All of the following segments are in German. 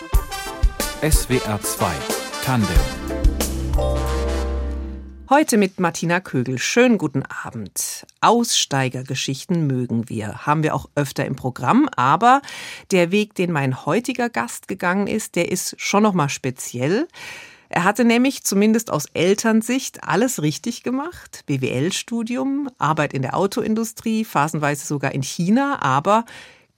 SWR 2 Tandem Heute mit Martina Kögel. Schönen guten Abend. Aussteigergeschichten mögen wir, haben wir auch öfter im Programm, aber der Weg, den mein heutiger Gast gegangen ist, der ist schon noch mal speziell. Er hatte nämlich zumindest aus Elternsicht alles richtig gemacht. BWL-Studium, Arbeit in der Autoindustrie, phasenweise sogar in China, aber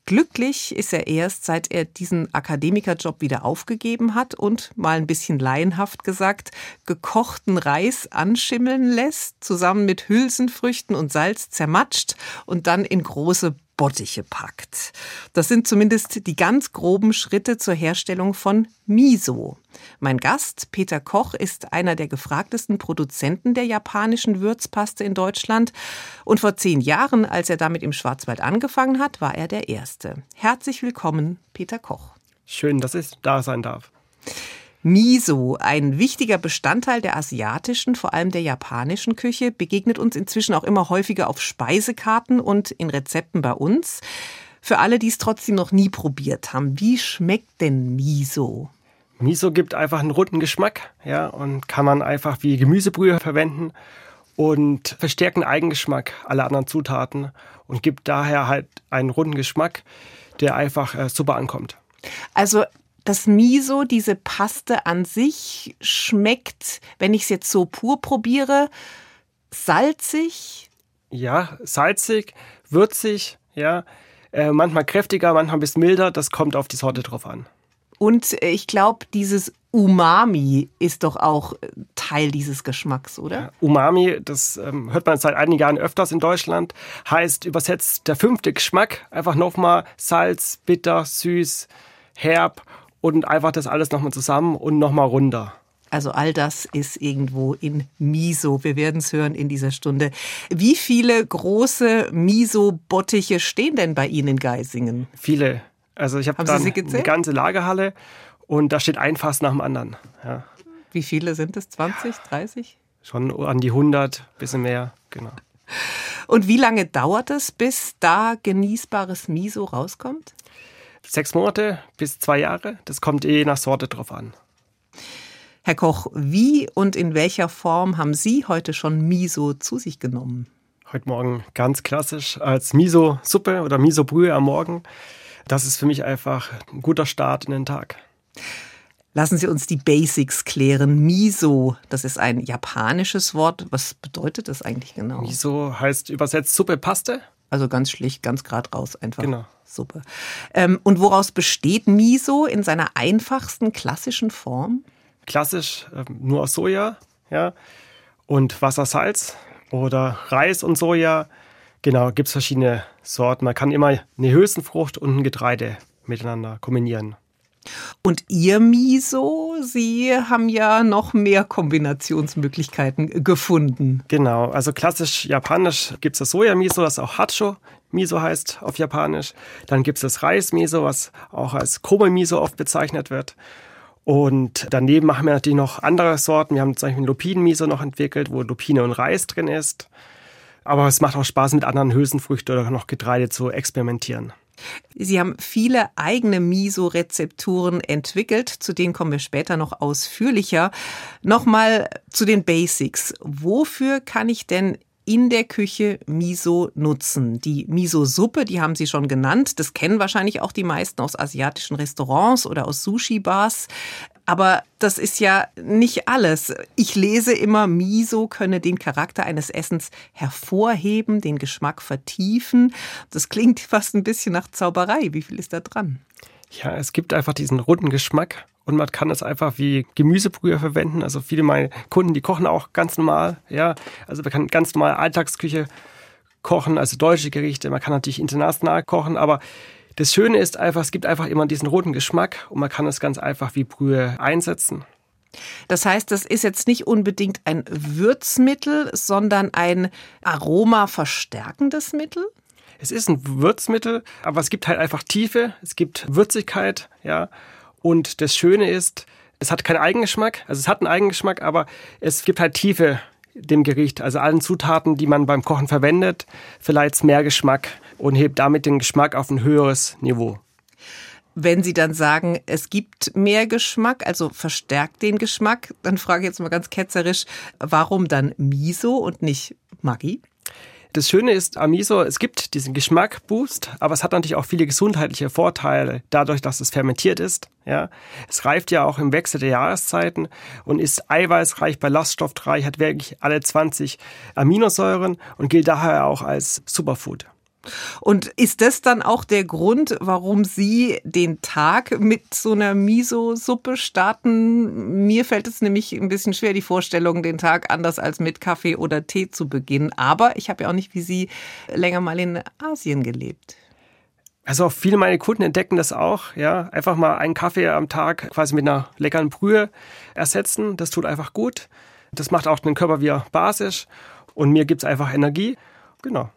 Glücklich ist er erst, seit er diesen Akademikerjob wieder aufgegeben hat und, mal ein bisschen laienhaft gesagt, gekochten Reis anschimmeln lässt, zusammen mit Hülsenfrüchten und Salz zermatscht und dann in große Bottiche packt. Das sind zumindest die ganz groben Schritte zur Herstellung von Miso. Mein Gast, Peter Koch, ist einer der gefragtesten Produzenten der japanischen Würzpaste in Deutschland. Und vor zehn Jahren, als er damit im Schwarzwald angefangen hat, war er der Erste. Herzlich willkommen, Peter Koch. Schön, dass ich da sein darf. Miso, ein wichtiger Bestandteil der asiatischen, vor allem der japanischen Küche, begegnet uns inzwischen auch immer häufiger auf Speisekarten und in Rezepten bei uns. Für alle, die es trotzdem noch nie probiert haben, wie schmeckt denn Miso? Miso gibt einfach einen runden Geschmack, ja, und kann man einfach wie Gemüsebrühe verwenden und verstärkt den Eigengeschmack aller anderen Zutaten und gibt daher halt einen runden Geschmack, der einfach äh, super ankommt. Also das Miso, diese Paste an sich, schmeckt, wenn ich es jetzt so pur probiere, salzig? Ja, salzig, würzig, ja. Äh, manchmal kräftiger, manchmal ein bisschen milder. Das kommt auf die Sorte drauf an. Und äh, ich glaube, dieses Umami ist doch auch äh, Teil dieses Geschmacks, oder? Ja, Umami, das ähm, hört man seit einigen Jahren öfters in Deutschland, heißt übersetzt der fünfte Geschmack. Einfach nochmal Salz, bitter, süß, herb und einfach das alles nochmal zusammen und nochmal runter. Also all das ist irgendwo in Miso. Wir werden es hören in dieser Stunde. Wie viele große Miso-Bottiche stehen denn bei Ihnen in Geisingen? Viele. Also ich habe hab dann eine ganze Lagerhalle und da steht ein Fass nach dem anderen. Ja. Wie viele sind es? 20, 30? Schon an die 100, bisschen mehr, genau. Und wie lange dauert es, bis da genießbares Miso rauskommt? Sechs Monate bis zwei Jahre. Das kommt eh nach Sorte drauf an. Herr Koch, wie und in welcher Form haben Sie heute schon Miso zu sich genommen? Heute Morgen ganz klassisch als Miso-Suppe oder Miso-Brühe am Morgen. Das ist für mich einfach ein guter Start in den Tag. Lassen Sie uns die Basics klären. Miso, das ist ein japanisches Wort. Was bedeutet das eigentlich genau? Miso heißt übersetzt Suppe Paste. Also ganz schlicht, ganz gerade raus einfach. Genau. Suppe. Ähm, und woraus besteht Miso in seiner einfachsten klassischen Form? Klassisch äh, nur aus Soja, ja, und Wasser, Salz oder Reis und Soja. Genau, gibt es verschiedene Sorten. Man kann immer eine Hülsenfrucht und ein Getreide miteinander kombinieren. Und Ihr Miso, Sie haben ja noch mehr Kombinationsmöglichkeiten gefunden. Genau, also klassisch japanisch gibt es das Soja-Miso, das auch Hacho Miso heißt auf Japanisch. Dann gibt es das Reis-Miso, was auch als Kobe-Miso oft bezeichnet wird. Und daneben machen wir natürlich noch andere Sorten. Wir haben zum Beispiel Lupinen-Miso noch entwickelt, wo Lupine und Reis drin ist. Aber es macht auch Spaß, mit anderen Hülsenfrüchten oder noch Getreide zu experimentieren. Sie haben viele eigene Miso-Rezepturen entwickelt, zu denen kommen wir später noch ausführlicher. Nochmal zu den Basics. Wofür kann ich denn in der Küche Miso nutzen. Die Miso-Suppe, die haben Sie schon genannt. Das kennen wahrscheinlich auch die meisten aus asiatischen Restaurants oder aus Sushi-Bars. Aber das ist ja nicht alles. Ich lese immer, Miso könne den Charakter eines Essens hervorheben, den Geschmack vertiefen. Das klingt fast ein bisschen nach Zauberei. Wie viel ist da dran? Ja, es gibt einfach diesen runden Geschmack und man kann es einfach wie Gemüsebrühe verwenden. Also viele meiner Kunden, die kochen auch ganz normal. Ja, also man kann ganz normal Alltagsküche kochen, also deutsche Gerichte. Man kann natürlich international kochen, aber das Schöne ist einfach, es gibt einfach immer diesen roten Geschmack und man kann es ganz einfach wie Brühe einsetzen. Das heißt, das ist jetzt nicht unbedingt ein Würzmittel, sondern ein aromaverstärkendes Mittel? Es ist ein Würzmittel, aber es gibt halt einfach Tiefe, es gibt Würzigkeit, ja. Und das Schöne ist, es hat keinen Eigengeschmack, also es hat einen Eigengeschmack, aber es gibt halt Tiefe dem Gericht, also allen Zutaten, die man beim Kochen verwendet, vielleicht mehr Geschmack und hebt damit den Geschmack auf ein höheres Niveau. Wenn Sie dann sagen, es gibt mehr Geschmack, also verstärkt den Geschmack, dann frage ich jetzt mal ganz ketzerisch, warum dann Miso und nicht Maggi? Das Schöne ist am Miso, es gibt diesen Geschmackboost, aber es hat natürlich auch viele gesundheitliche Vorteile, dadurch, dass es fermentiert ist. Ja, es reift ja auch im Wechsel der Jahreszeiten und ist eiweißreich, ballaststoffreich, hat wirklich alle 20 Aminosäuren und gilt daher auch als Superfood. Und ist das dann auch der Grund, warum Sie den Tag mit so einer Miso-Suppe starten? Mir fällt es nämlich ein bisschen schwer, die Vorstellung, den Tag anders als mit Kaffee oder Tee zu beginnen. Aber ich habe ja auch nicht wie Sie länger mal in Asien gelebt. Also viele meiner Kunden entdecken das auch, ja. Einfach mal einen Kaffee am Tag quasi mit einer leckeren Brühe ersetzen. Das tut einfach gut. Das macht auch den Körper wieder basisch. Und mir gibt es einfach Energie. Genau.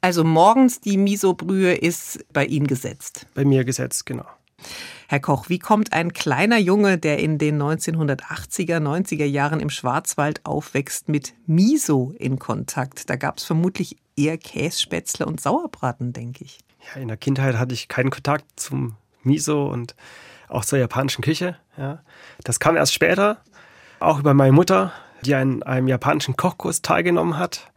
Also morgens die Miso-Brühe ist bei Ihnen gesetzt. Bei mir gesetzt, genau. Herr Koch, wie kommt ein kleiner Junge, der in den 1980er, 90er Jahren im Schwarzwald aufwächst, mit Miso in Kontakt? Da gab es vermutlich eher Kässpätzle und Sauerbraten, denke ich. Ja, in der Kindheit hatte ich keinen Kontakt zum Miso und auch zur japanischen Küche. Ja. Das kam erst später, auch über meine Mutter, die an einem japanischen Kochkurs teilgenommen hat.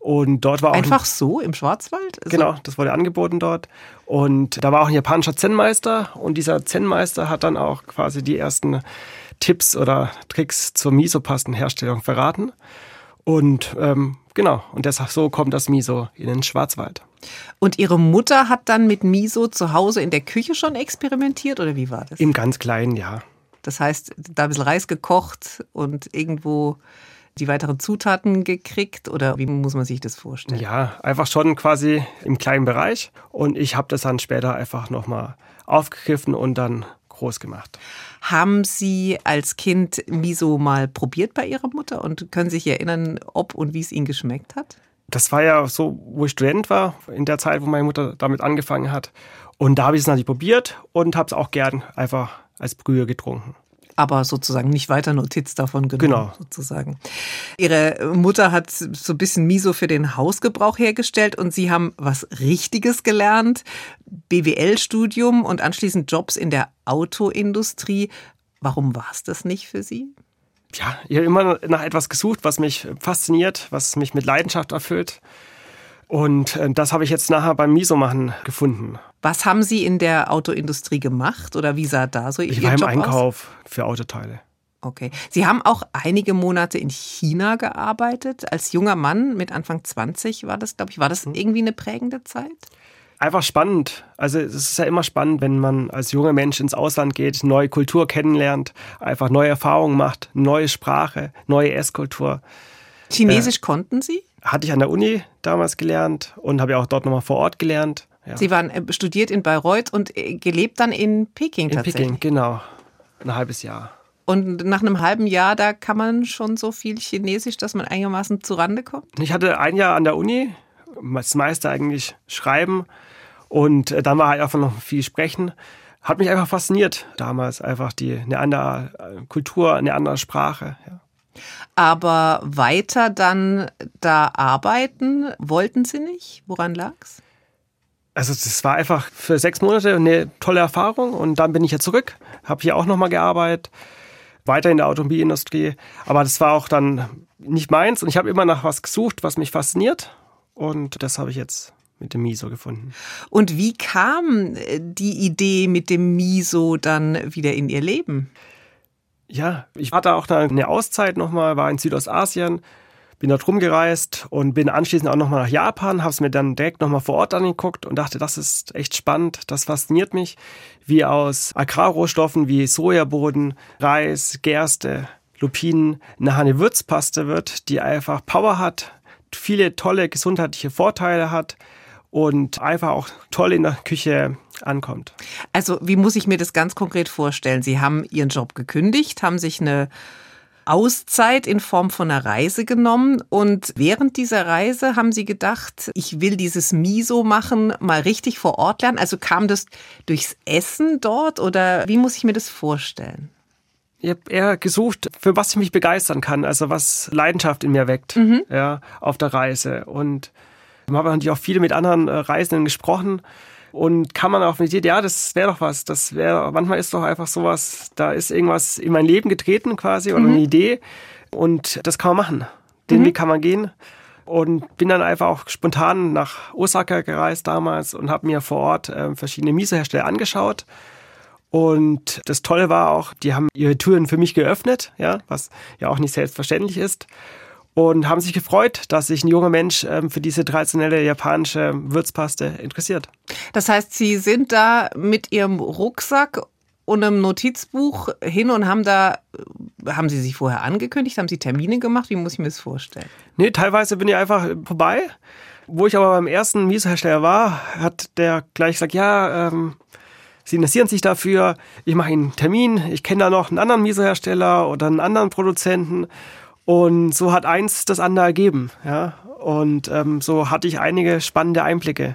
Und dort war auch einfach so im Schwarzwald. Also genau, das wurde angeboten dort. Und da war auch ein japanischer Zen-Meister und dieser Zen-Meister hat dann auch quasi die ersten Tipps oder Tricks zur Miso-Pastenherstellung verraten. Und ähm, genau, und deshalb so kommt das Miso in den Schwarzwald. Und Ihre Mutter hat dann mit Miso zu Hause in der Küche schon experimentiert oder wie war das? Im ganz kleinen, ja. Das heißt, da ein bisschen Reis gekocht und irgendwo die weiteren Zutaten gekriegt oder wie muss man sich das vorstellen? Ja, einfach schon quasi im kleinen Bereich und ich habe das dann später einfach nochmal aufgegriffen und dann groß gemacht. Haben Sie als Kind Miso mal probiert bei Ihrer Mutter und können sich erinnern, ob und wie es Ihnen geschmeckt hat? Das war ja so, wo ich Student war, in der Zeit, wo meine Mutter damit angefangen hat. Und da habe ich es natürlich probiert und habe es auch gern einfach als Brühe getrunken aber sozusagen nicht weiter Notiz davon genommen. Genau. Sozusagen. Ihre Mutter hat so ein bisschen Miso für den Hausgebrauch hergestellt und Sie haben was Richtiges gelernt, BWL-Studium und anschließend Jobs in der Autoindustrie. Warum war es das nicht für Sie? Ja, ich habe immer nach etwas gesucht, was mich fasziniert, was mich mit Leidenschaft erfüllt. Und äh, das habe ich jetzt nachher beim Miso-Machen gefunden. Was haben Sie in der Autoindustrie gemacht oder wie sah da so Ihr Ich war im Einkauf aus? für Autoteile. Okay. Sie haben auch einige Monate in China gearbeitet. Als junger Mann mit Anfang 20 war das, glaube ich, war das mhm. irgendwie eine prägende Zeit? Einfach spannend. Also es ist ja immer spannend, wenn man als junger Mensch ins Ausland geht, neue Kultur kennenlernt, einfach neue Erfahrungen macht, neue Sprache, neue Esskultur. Chinesisch äh, konnten Sie? Hatte ich an der Uni damals gelernt und habe ja auch dort nochmal vor Ort gelernt. Ja. Sie waren äh, studiert in Bayreuth und äh, gelebt dann in Peking in tatsächlich? In Peking, genau. Ein halbes Jahr. Und nach einem halben Jahr, da kann man schon so viel Chinesisch, dass man einigermaßen zurande kommt? Ich hatte ein Jahr an der Uni, das meiste eigentlich schreiben und dann war halt einfach noch viel sprechen. Hat mich einfach fasziniert damals, einfach die, eine andere Kultur, eine andere Sprache. Ja. Aber weiter dann da arbeiten wollten Sie nicht? Woran lag's? Also das war einfach für sechs Monate eine tolle Erfahrung und dann bin ich ja zurück, habe hier auch nochmal gearbeitet, weiter in der Automobilindustrie. Aber das war auch dann nicht meins und ich habe immer nach was gesucht, was mich fasziniert und das habe ich jetzt mit dem Miso gefunden. Und wie kam äh, die Idee mit dem Miso dann wieder in Ihr Leben? Ja, ich hatte auch eine Auszeit nochmal, war in Südostasien, bin dort rumgereist und bin anschließend auch nochmal nach Japan, habe es mir dann direkt nochmal vor Ort angeguckt und dachte, das ist echt spannend, das fasziniert mich, wie aus Agrarrohstoffen wie Sojaboden, Reis, Gerste, Lupinen eine Würzpaste wird, die einfach Power hat, viele tolle gesundheitliche Vorteile hat und einfach auch toll in der Küche ankommt. Also wie muss ich mir das ganz konkret vorstellen? Sie haben Ihren Job gekündigt, haben sich eine Auszeit in Form von einer Reise genommen und während dieser Reise haben Sie gedacht, ich will dieses Miso machen, mal richtig vor Ort lernen. Also kam das durchs Essen dort oder wie muss ich mir das vorstellen? Ich habe eher gesucht, für was ich mich begeistern kann, also was Leidenschaft in mir weckt, mhm. ja, auf der Reise und habe natürlich auch viele mit anderen äh, Reisenden gesprochen und kam man auf die Idee, ja, das wäre doch was. Das wäre, manchmal ist doch einfach sowas, da ist irgendwas in mein Leben getreten quasi oder mhm. eine Idee und das kann man machen. Den mhm. Weg kann man gehen. Und bin dann einfach auch spontan nach Osaka gereist damals und habe mir vor Ort äh, verschiedene Miso-Hersteller angeschaut. Und das Tolle war auch, die haben ihre Türen für mich geöffnet, ja, was ja auch nicht selbstverständlich ist und haben sich gefreut, dass sich ein junger Mensch ähm, für diese traditionelle japanische Würzpaste interessiert. Das heißt, Sie sind da mit Ihrem Rucksack und einem Notizbuch hin und haben da, äh, haben Sie sich vorher angekündigt, haben Sie Termine gemacht? Wie muss ich mir das vorstellen? Nee, teilweise bin ich einfach vorbei. Wo ich aber beim ersten Miso-Hersteller war, hat der gleich gesagt, ja, ähm, Sie interessieren sich dafür, ich mache Ihnen einen Termin, ich kenne da noch einen anderen Miso-Hersteller oder einen anderen Produzenten und so hat eins das andere ergeben. Ja? Und ähm, so hatte ich einige spannende Einblicke.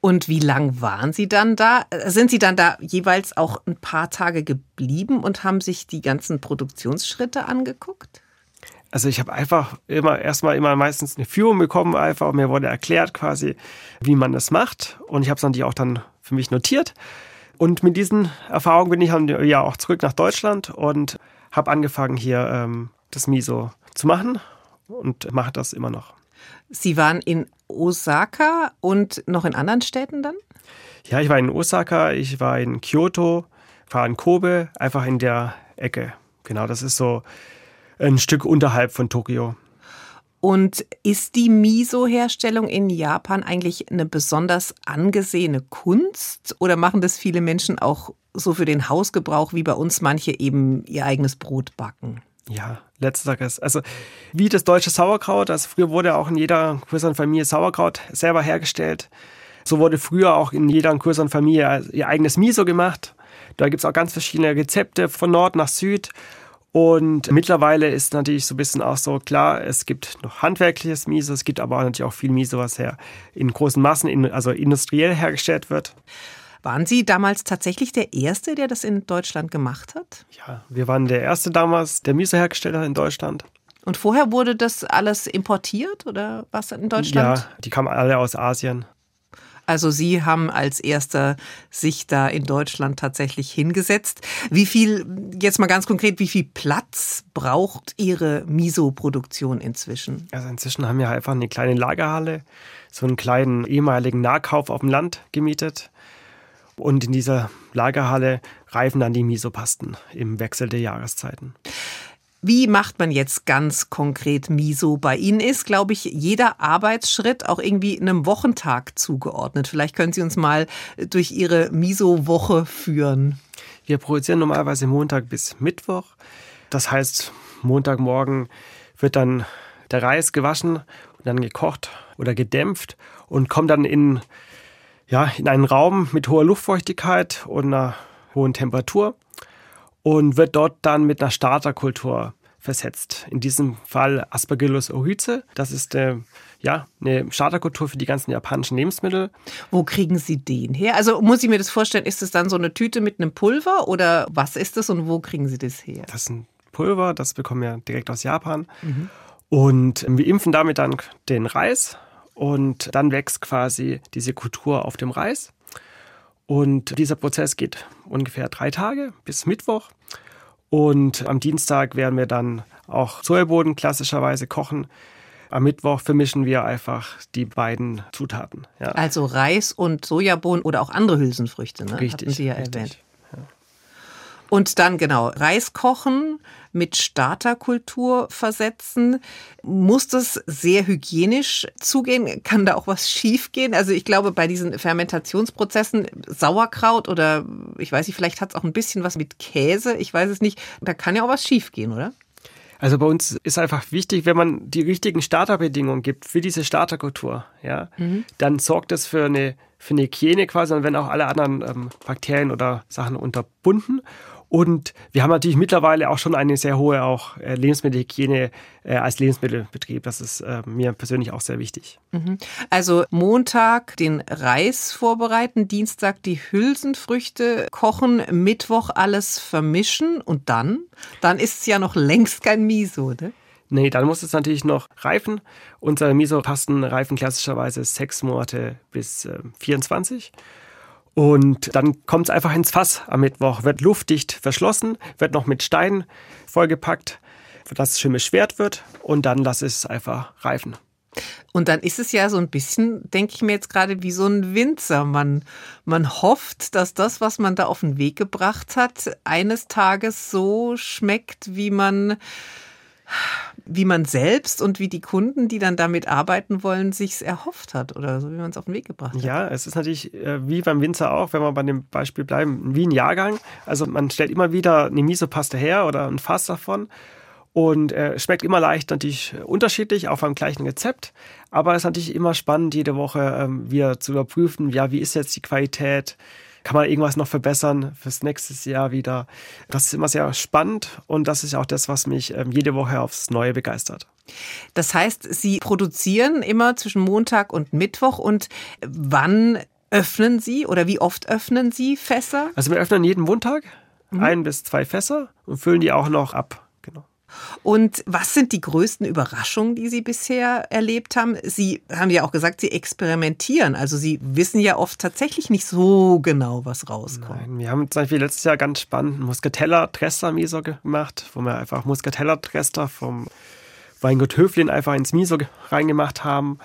Und wie lang waren Sie dann da? Sind Sie dann da jeweils auch ein paar Tage geblieben und haben sich die ganzen Produktionsschritte angeguckt? Also ich habe einfach immer erstmal immer meistens eine Führung bekommen, einfach mir wurde erklärt quasi, wie man das macht und ich habe es natürlich auch dann für mich notiert. Und mit diesen Erfahrungen bin ich dann ja auch zurück nach Deutschland und habe angefangen hier ähm, das Miso zu machen und mache das immer noch. Sie waren in Osaka und noch in anderen Städten dann? Ja, ich war in Osaka, ich war in Kyoto, war in Kobe, einfach in der Ecke. Genau, das ist so ein Stück unterhalb von Tokio. Und ist die Miso-Herstellung in Japan eigentlich eine besonders angesehene Kunst oder machen das viele Menschen auch so für den Hausgebrauch wie bei uns manche eben ihr eigenes Brot backen? Ja, letzteres. Also wie das deutsche Sauerkraut, also früher wurde auch in jeder größeren Familie Sauerkraut selber hergestellt. So wurde früher auch in jeder größeren Familie ihr eigenes Miso gemacht. Da gibt es auch ganz verschiedene Rezepte von Nord nach Süd. Und mittlerweile ist natürlich so ein bisschen auch so klar, es gibt noch handwerkliches Miso, es gibt aber natürlich auch viel Miso, was her in großen Massen, also industriell hergestellt wird. Waren Sie damals tatsächlich der Erste, der das in Deutschland gemacht hat? Ja, wir waren der Erste damals, der Miso-Hersteller in Deutschland. Und vorher wurde das alles importiert oder was in Deutschland? Ja, die kamen alle aus Asien. Also Sie haben als erster sich da in Deutschland tatsächlich hingesetzt. Wie viel, jetzt mal ganz konkret, wie viel Platz braucht Ihre Miso-Produktion inzwischen? Also inzwischen haben wir einfach eine kleine Lagerhalle, so einen kleinen ehemaligen Nahkauf auf dem Land gemietet. Und in dieser Lagerhalle reifen dann die Misopasten im Wechsel der Jahreszeiten. Wie macht man jetzt ganz konkret Miso? Bei Ihnen ist, glaube ich, jeder Arbeitsschritt auch irgendwie einem Wochentag zugeordnet. Vielleicht können Sie uns mal durch Ihre Miso-Woche führen. Wir produzieren normalerweise Montag bis Mittwoch. Das heißt, Montagmorgen wird dann der Reis gewaschen und dann gekocht oder gedämpft und kommt dann in ja, in einen Raum mit hoher Luftfeuchtigkeit und einer hohen Temperatur und wird dort dann mit einer Starterkultur versetzt. In diesem Fall Aspergillus oryze. Das ist äh, ja, eine Starterkultur für die ganzen japanischen Lebensmittel. Wo kriegen Sie den her? Also muss ich mir das vorstellen, ist es dann so eine Tüte mit einem Pulver oder was ist das und wo kriegen Sie das her? Das ist ein Pulver, das bekommen wir direkt aus Japan. Mhm. Und wir impfen damit dann den Reis und dann wächst quasi diese Kultur auf dem Reis. Und dieser Prozess geht ungefähr drei Tage bis Mittwoch. Und am Dienstag werden wir dann auch Sojaboden klassischerweise kochen. Am Mittwoch vermischen wir einfach die beiden Zutaten. Ja. Also Reis und Sojabohnen oder auch andere Hülsenfrüchte, ne? Richtig. Hatten Sie ja richtig. erwähnt. Und dann genau Reis kochen, mit Starterkultur versetzen. Muss das sehr hygienisch zugehen? Kann da auch was schiefgehen? Also ich glaube, bei diesen Fermentationsprozessen, Sauerkraut oder ich weiß nicht, vielleicht hat es auch ein bisschen was mit Käse, ich weiß es nicht, da kann ja auch was schiefgehen, oder? Also bei uns ist einfach wichtig, wenn man die richtigen Starterbedingungen gibt für diese Starterkultur, ja, mhm. dann sorgt das für eine, für eine Hygiene quasi und werden auch alle anderen ähm, Bakterien oder Sachen unterbunden. Und wir haben natürlich mittlerweile auch schon eine sehr hohe auch äh, Lebensmittelhygiene äh, als Lebensmittelbetrieb. Das ist äh, mir persönlich auch sehr wichtig. Mhm. Also Montag den Reis vorbereiten, Dienstag die Hülsenfrüchte kochen, Mittwoch alles vermischen und dann? Dann ist es ja noch längst kein Miso, ne? Nee, dann muss es natürlich noch reifen. Unsere Miso-Pasten reifen klassischerweise sechs Monate bis äh, 24. Und dann kommt es einfach ins Fass am Mittwoch, wird luftdicht verschlossen, wird noch mit Steinen vollgepackt, dass es schön beschwert wird und dann lasse ich es einfach reifen. Und dann ist es ja so ein bisschen, denke ich mir jetzt gerade, wie so ein Winzer. Man, man hofft, dass das, was man da auf den Weg gebracht hat, eines Tages so schmeckt, wie man, wie man selbst und wie die Kunden, die dann damit arbeiten wollen, sich's erhofft hat oder so, wie man es auf den Weg gebracht hat. Ja, es ist natürlich äh, wie beim Winzer auch, wenn wir bei dem Beispiel bleiben, wie ein Jahrgang. Also man stellt immer wieder eine Miso-Paste her oder ein Fass davon und äh, schmeckt immer leicht natürlich unterschiedlich, auch beim gleichen Rezept. Aber es ist natürlich immer spannend, jede Woche ähm, wieder zu überprüfen, ja, wie ist jetzt die Qualität? Kann man irgendwas noch verbessern fürs nächste Jahr wieder? Das ist immer sehr spannend und das ist auch das, was mich ähm, jede Woche aufs Neue begeistert. Das heißt, Sie produzieren immer zwischen Montag und Mittwoch und wann öffnen Sie oder wie oft öffnen Sie Fässer? Also wir öffnen jeden Montag mhm. ein bis zwei Fässer und füllen die auch noch ab. Und was sind die größten Überraschungen, die Sie bisher erlebt haben? Sie haben ja auch gesagt, Sie experimentieren. Also Sie wissen ja oft tatsächlich nicht so genau, was rauskommt. Nein, wir haben zum Beispiel letztes Jahr ganz spannend Muscatella Trester Miso gemacht, wo wir einfach Muscatella Trester vom Weingut Höflin einfach ins Miso reingemacht haben.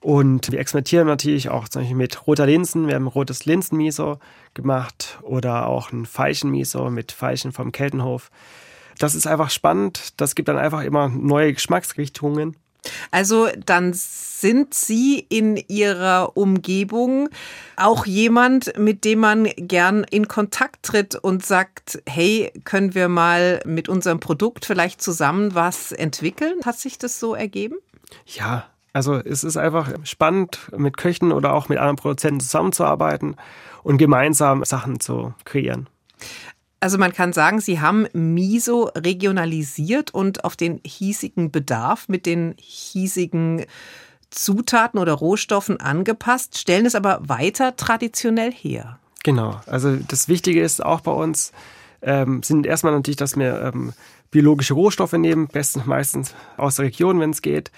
Und wir experimentieren natürlich auch zum Beispiel mit roter Linsen. Wir haben rotes Linsen-Miso gemacht oder auch ein Veilchen-Miso mit Veilchen vom Keltenhof das ist einfach spannend. Das gibt dann einfach immer neue Geschmacksrichtungen. Also dann sind Sie in Ihrer Umgebung auch jemand, mit dem man gern in Kontakt tritt und sagt, hey, können wir mal mit unserem Produkt vielleicht zusammen was entwickeln? Hat sich das so ergeben? Ja, also es ist einfach spannend, mit Köchen oder auch mit anderen Produzenten zusammenzuarbeiten und gemeinsam Sachen zu kreieren. Also man kann sagen, Sie haben Miso regionalisiert und auf den hiesigen Bedarf mit den hiesigen Zutaten oder Rohstoffen angepasst, stellen es aber weiter traditionell her. Genau, also das Wichtige ist auch bei uns, ähm, sind erstmal natürlich, dass wir ähm, biologische Rohstoffe nehmen, bestens meistens aus der Region, wenn es geht.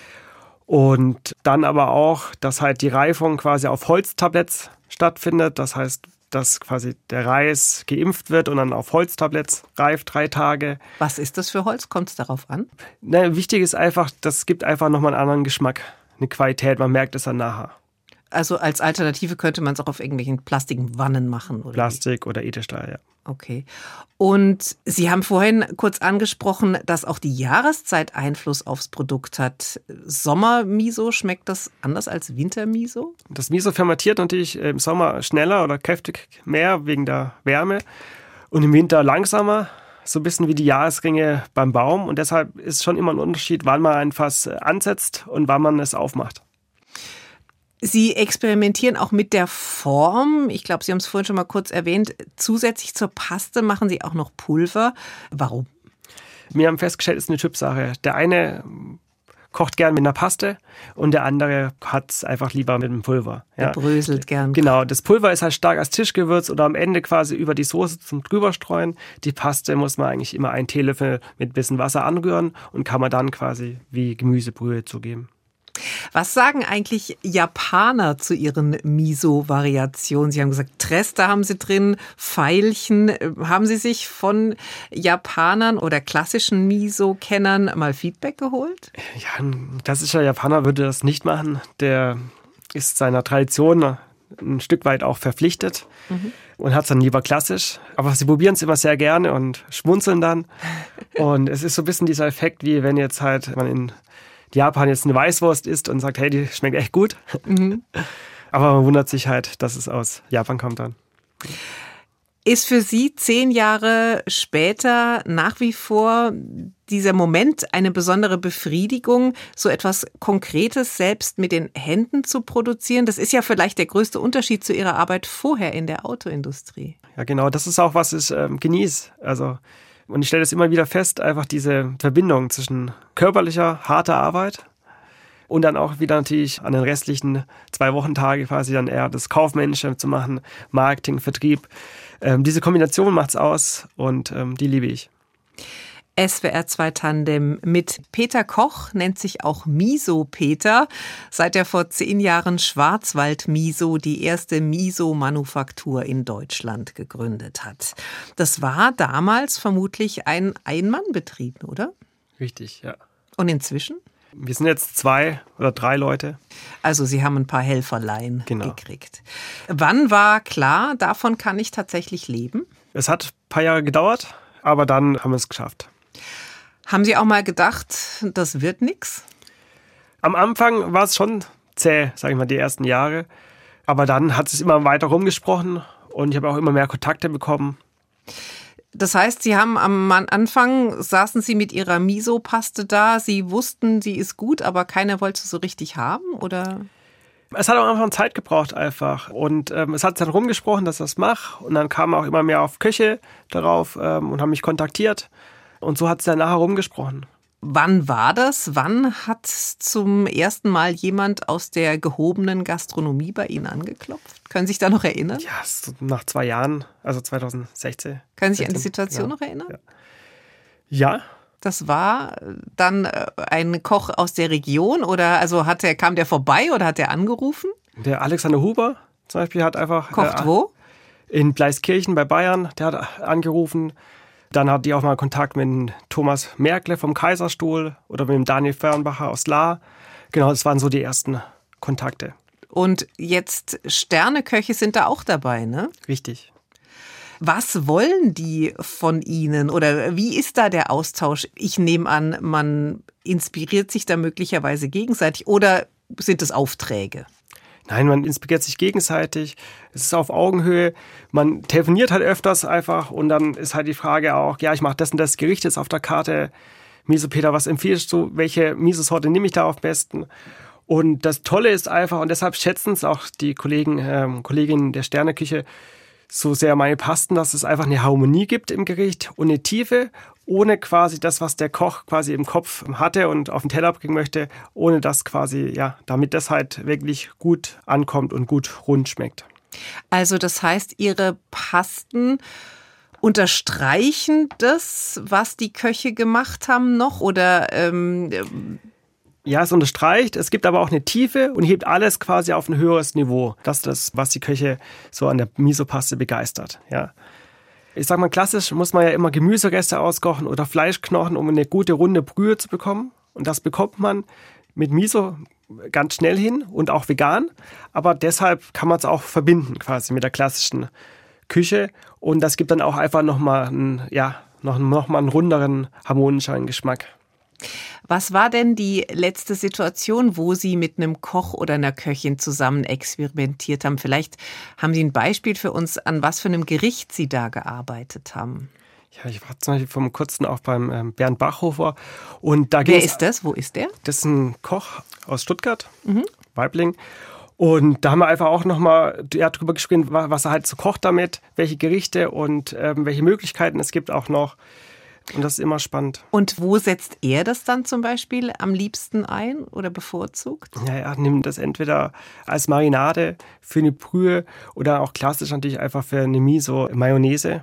Und dann aber auch, dass halt die Reifung quasi auf Holztabletts stattfindet. Das heißt, dass quasi der Reis geimpft wird und dann auf Holztabletts reift, drei Tage. Was ist das für Holz? Kommt es darauf an? Na, wichtig ist einfach, das gibt einfach nochmal einen anderen Geschmack, eine Qualität, man merkt es dann nachher. Also als Alternative könnte man es auch auf irgendwelchen Plastikwannen machen, oder? Plastik wie? oder Edelstahl, ja. Okay. Und Sie haben vorhin kurz angesprochen, dass auch die Jahreszeit Einfluss aufs Produkt hat. Sommermiso, schmeckt das anders als Wintermiso? Das Miso fermentiert natürlich im Sommer schneller oder kräftig mehr wegen der Wärme und im Winter langsamer. So ein bisschen wie die Jahresringe beim Baum. Und deshalb ist schon immer ein Unterschied, wann man ein Fass ansetzt und wann man es aufmacht. Sie experimentieren auch mit der Form. Ich glaube, Sie haben es vorhin schon mal kurz erwähnt. Zusätzlich zur Paste machen Sie auch noch Pulver. Warum? Wir haben festgestellt, es ist eine Typsache. Der eine kocht gern mit einer Paste und der andere hat es einfach lieber mit dem Pulver. Ja. Der bröselt gern. Genau, das Pulver ist halt stark als Tischgewürz oder am Ende quasi über die Soße zum drüberstreuen. Die Paste muss man eigentlich immer einen Teelöffel mit ein bisschen Wasser anrühren und kann man dann quasi wie Gemüsebrühe zugeben. Was sagen eigentlich Japaner zu ihren Miso-Variationen? Sie haben gesagt, Trester haben sie drin, Pfeilchen. Haben Sie sich von Japanern oder klassischen Miso-Kennern mal Feedback geholt? Ja, ein klassischer Japaner würde das nicht machen. Der ist seiner Tradition ein Stück weit auch verpflichtet mhm. und hat es dann lieber klassisch. Aber sie probieren es immer sehr gerne und schmunzeln dann. und es ist so ein bisschen dieser Effekt, wie wenn jetzt halt man in Japan jetzt eine Weißwurst isst und sagt, hey, die schmeckt echt gut. Mhm. Aber man wundert sich halt, dass es aus Japan kommt dann. Ist für Sie zehn Jahre später nach wie vor dieser Moment eine besondere Befriedigung, so etwas Konkretes selbst mit den Händen zu produzieren? Das ist ja vielleicht der größte Unterschied zu Ihrer Arbeit vorher in der Autoindustrie. Ja, genau. Das ist auch, was ich ähm, genieße. Also und ich stelle das immer wieder fest, einfach diese Verbindung zwischen körperlicher, harter Arbeit und dann auch wieder natürlich an den restlichen zwei Wochentage quasi dann eher das Kaufmännische zu machen, Marketing, Vertrieb. Ähm, diese Kombination macht's aus und ähm, die liebe ich. SWR 2 Tandem mit Peter Koch, nennt sich auch Miso Peter, seit er vor zehn Jahren Schwarzwald Miso, die erste Miso-Manufaktur in Deutschland gegründet hat. Das war damals vermutlich ein Ein-Mann-Betrieb, oder? Richtig, ja. Und inzwischen? Wir sind jetzt zwei oder drei Leute. Also Sie haben ein paar Helferlein genau. gekriegt. Wann war klar, davon kann ich tatsächlich leben? Es hat ein paar Jahre gedauert, aber dann haben wir es geschafft. Haben Sie auch mal gedacht, das wird nichts? Am Anfang war es schon zäh, sage ich mal, die ersten Jahre. Aber dann hat es immer weiter rumgesprochen und ich habe auch immer mehr Kontakte bekommen. Das heißt, Sie haben am Anfang saßen Sie mit Ihrer Miso-Paste da. Sie wussten, sie ist gut, aber keiner wollte sie so richtig haben, oder? Es hat am Anfang Zeit gebraucht einfach und ähm, es hat dann rumgesprochen, dass ich das mache und dann kamen auch immer mehr auf Köche darauf ähm, und haben mich kontaktiert und so hat es dann nachher rumgesprochen. Wann war das? Wann hat zum ersten Mal jemand aus der gehobenen Gastronomie bei Ihnen angeklopft? Können Sie sich da noch erinnern? Ja, so nach zwei Jahren, also 2016. Können Sie sich an die Situation ja. noch erinnern? Ja. ja. Das war dann äh, ein Koch aus der Region oder also hat er, kam der vorbei oder hat er angerufen? Der Alexander Huber zum Beispiel hat einfach. Kocht äh, wo? In Bleiskirchen bei Bayern. Der hat angerufen dann hatte ich auch mal Kontakt mit Thomas Merkle vom Kaiserstuhl oder mit dem Daniel Fernbacher aus La. Genau, das waren so die ersten Kontakte. Und jetzt Sterneköche sind da auch dabei, ne? Richtig. Was wollen die von Ihnen oder wie ist da der Austausch? Ich nehme an, man inspiriert sich da möglicherweise gegenseitig oder sind es Aufträge? Nein, man inspiriert sich gegenseitig. Es ist auf Augenhöhe. Man telefoniert halt öfters einfach und dann ist halt die Frage auch, ja, ich mache das und das Gericht jetzt auf der Karte. Miso Peter, was empfiehlst du? Welche Miso-Sorte nehme ich da am besten? Und das Tolle ist einfach, und deshalb schätzen es auch die Kollegen, ähm, Kolleginnen der Sterneküche so sehr meine Pasten, dass es einfach eine Harmonie gibt im Gericht und eine Tiefe ohne quasi das, was der Koch quasi im Kopf hatte und auf den Teller bringen möchte, ohne das quasi, ja, damit das halt wirklich gut ankommt und gut rund schmeckt. Also das heißt, Ihre Pasten unterstreichen das, was die Köche gemacht haben noch oder ähm ja, es unterstreicht. Es gibt aber auch eine Tiefe und hebt alles quasi auf ein höheres Niveau. Das ist das, was die Köche so an der Misopaste begeistert. Ja ich sag mal, klassisch muss man ja immer Gemüsereste auskochen oder Fleischknochen, um eine gute runde Brühe zu bekommen. Und das bekommt man mit Miso ganz schnell hin und auch vegan. Aber deshalb kann man es auch verbinden quasi mit der klassischen Küche. Und das gibt dann auch einfach nochmal einen, ja, noch, noch einen runderen, harmonischeren Geschmack. Was war denn die letzte Situation, wo Sie mit einem Koch oder einer Köchin zusammen experimentiert haben? Vielleicht haben Sie ein Beispiel für uns, an was für einem Gericht Sie da gearbeitet haben. Ja, ich war zum Beispiel vom kurzen auch beim ähm, Bernd Bachhofer. Und da Wer ist das? Wo ist der? Das ist ein Koch aus Stuttgart, mhm. Weibling. Und da haben wir einfach auch nochmal ja, drüber gesprochen, was er halt so kocht damit, welche Gerichte und ähm, welche Möglichkeiten es gibt auch noch. Und das ist immer spannend. Und wo setzt er das dann zum Beispiel am liebsten ein oder bevorzugt? Ja, er nimmt das entweder als Marinade für eine Brühe oder auch klassisch natürlich einfach für eine Miso Mayonnaise.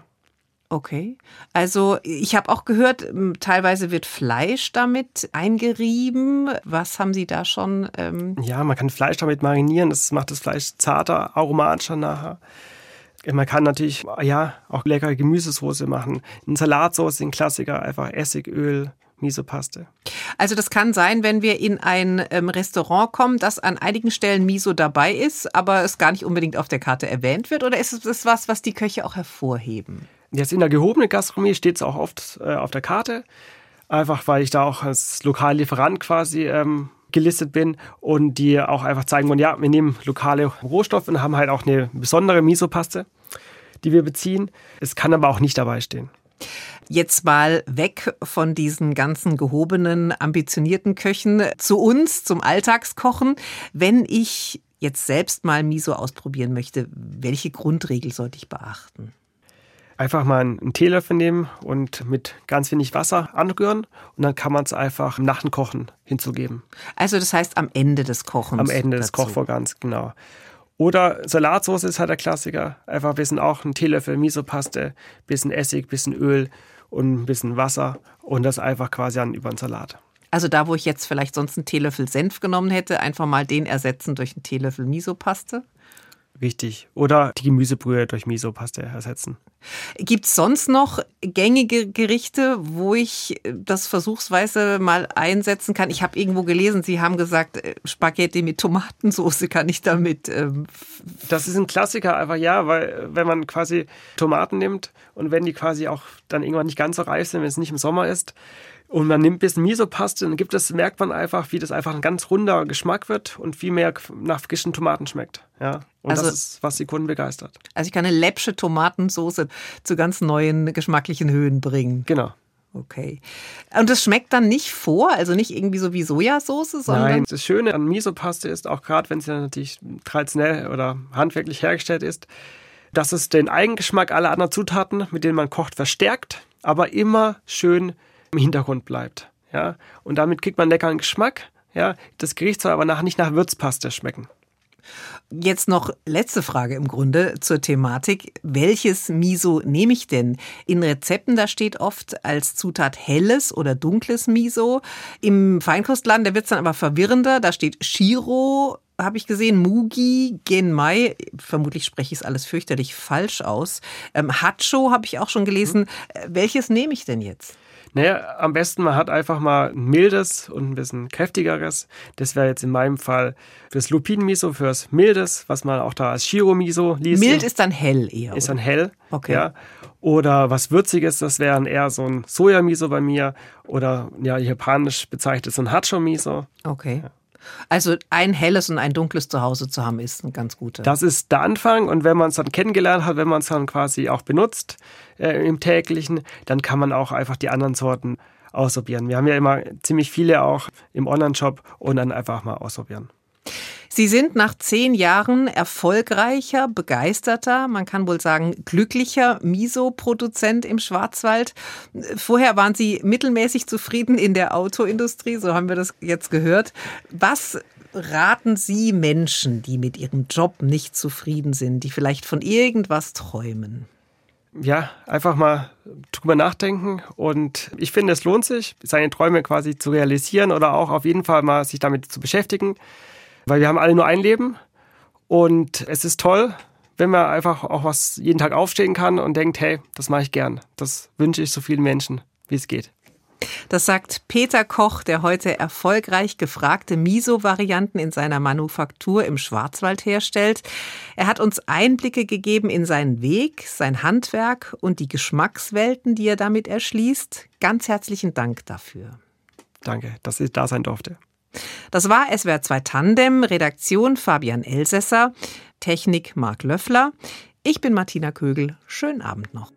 Okay. Also ich habe auch gehört, teilweise wird Fleisch damit eingerieben. Was haben Sie da schon? Ähm ja, man kann Fleisch damit marinieren. Das macht das Fleisch zarter, aromatischer nachher. Man kann natürlich ja auch leckere Gemüsesoße machen. Eine Salatsauce, ein Klassiker, einfach Essigöl, Miso-Paste. Also das kann sein, wenn wir in ein ähm, Restaurant kommen, dass an einigen Stellen Miso dabei ist, aber es gar nicht unbedingt auf der Karte erwähnt wird? Oder ist es was, was die Köche auch hervorheben? Jetzt in der gehobenen Gastronomie steht es auch oft äh, auf der Karte. Einfach weil ich da auch als Lokallieferant quasi ähm, gelistet bin und die auch einfach zeigen wollen, ja, wir nehmen lokale Rohstoffe und haben halt auch eine besondere Miso-Paste die wir beziehen. Es kann aber auch nicht dabei stehen. Jetzt mal weg von diesen ganzen gehobenen, ambitionierten Köchen zu uns, zum Alltagskochen. Wenn ich jetzt selbst mal Miso ausprobieren möchte, welche Grundregel sollte ich beachten? Einfach mal einen Teelöffel nehmen und mit ganz wenig Wasser anrühren und dann kann man es einfach nach dem Kochen hinzugeben. Also das heißt am Ende des Kochens. Am Ende des Kochvorgangs, genau. Oder Salatsauce ist halt der Klassiker. Einfach ein bisschen auch ein Teelöffel Misopaste, bisschen Essig, bisschen Öl und ein bisschen Wasser und das einfach quasi an über den Salat. Also da, wo ich jetzt vielleicht sonst einen Teelöffel Senf genommen hätte, einfach mal den ersetzen durch einen Teelöffel Misopaste? Wichtig. Oder die Gemüsebrühe durch Misopaste ersetzen. Gibt es sonst noch gängige Gerichte, wo ich das versuchsweise mal einsetzen kann? Ich habe irgendwo gelesen, Sie haben gesagt, äh, Spaghetti mit Tomatensauce kann ich damit. Ähm das ist ein Klassiker, einfach ja, weil wenn man quasi Tomaten nimmt und wenn die quasi auch dann irgendwann nicht ganz so reif sind, wenn es nicht im Sommer ist, und man nimmt ein bisschen Misopaste, dann gibt es, merkt man einfach, wie das einfach ein ganz runder Geschmack wird und viel mehr nach frischen Tomaten schmeckt. Ja. Und also, das ist, was die Kunden begeistert. Also ich kann eine läppsche Tomatensoße zu ganz neuen geschmacklichen Höhen bringen. Genau. Okay. Und das schmeckt dann nicht vor, also nicht irgendwie so wie Sojasauce, sondern. Nein, das Schöne an Misopaste ist, auch gerade wenn sie natürlich traditionell oder handwerklich hergestellt ist, dass es den Eigengeschmack aller anderen Zutaten, mit denen man kocht, verstärkt, aber immer schön im Hintergrund bleibt. Ja? Und damit kriegt man leckeren Geschmack. Ja? Das Gericht soll aber nachher nicht nach Würzpaste schmecken. Jetzt noch letzte Frage im Grunde zur Thematik. Welches Miso nehme ich denn? In Rezepten, da steht oft als Zutat helles oder dunkles Miso. Im Feinkostladen, da wird es dann aber verwirrender. Da steht Shiro, habe ich gesehen, Mugi, Genmai, vermutlich spreche ich es alles fürchterlich falsch aus. Ähm, Hacho habe ich auch schon gelesen. Hm. Welches nehme ich denn jetzt? Naja, am besten man hat einfach mal ein mildes und ein bisschen kräftigeres. Das wäre jetzt in meinem Fall fürs Lupin-Miso, fürs mildes, was man auch da als Shiro-Miso liest. Mild ist dann hell eher. Ist dann hell. Okay. Ja. Oder was Würziges, das wären eher so ein Soja-Miso bei mir. Oder ja, japanisch bezeichnet so ein Hacho-Miso. Okay. Ja. Also ein helles und ein dunkles Zuhause zu haben, ist ein ganz guter. Das ist der Anfang und wenn man es dann kennengelernt hat, wenn man es dann quasi auch benutzt äh, im täglichen, dann kann man auch einfach die anderen Sorten ausprobieren. Wir haben ja immer ziemlich viele auch im Online-Shop und dann einfach mal ausprobieren. Sie sind nach zehn Jahren erfolgreicher, begeisterter, man kann wohl sagen glücklicher Miso-Produzent im Schwarzwald. Vorher waren Sie mittelmäßig zufrieden in der Autoindustrie, so haben wir das jetzt gehört. Was raten Sie Menschen, die mit ihrem Job nicht zufrieden sind, die vielleicht von irgendwas träumen? Ja, einfach mal drüber nachdenken. Und ich finde, es lohnt sich, seine Träume quasi zu realisieren oder auch auf jeden Fall mal sich damit zu beschäftigen. Weil wir haben alle nur ein Leben und es ist toll, wenn man einfach auch was jeden Tag aufstehen kann und denkt, hey, das mache ich gern. Das wünsche ich so vielen Menschen, wie es geht. Das sagt Peter Koch, der heute erfolgreich gefragte Miso-Varianten in seiner Manufaktur im Schwarzwald herstellt. Er hat uns Einblicke gegeben in seinen Weg, sein Handwerk und die Geschmackswelten, die er damit erschließt. Ganz herzlichen Dank dafür. Danke, dass ich da sein durfte. Das war SWR 2 Tandem, Redaktion Fabian Elsässer, Technik Marc Löffler. Ich bin Martina Kögel. Schönen Abend noch.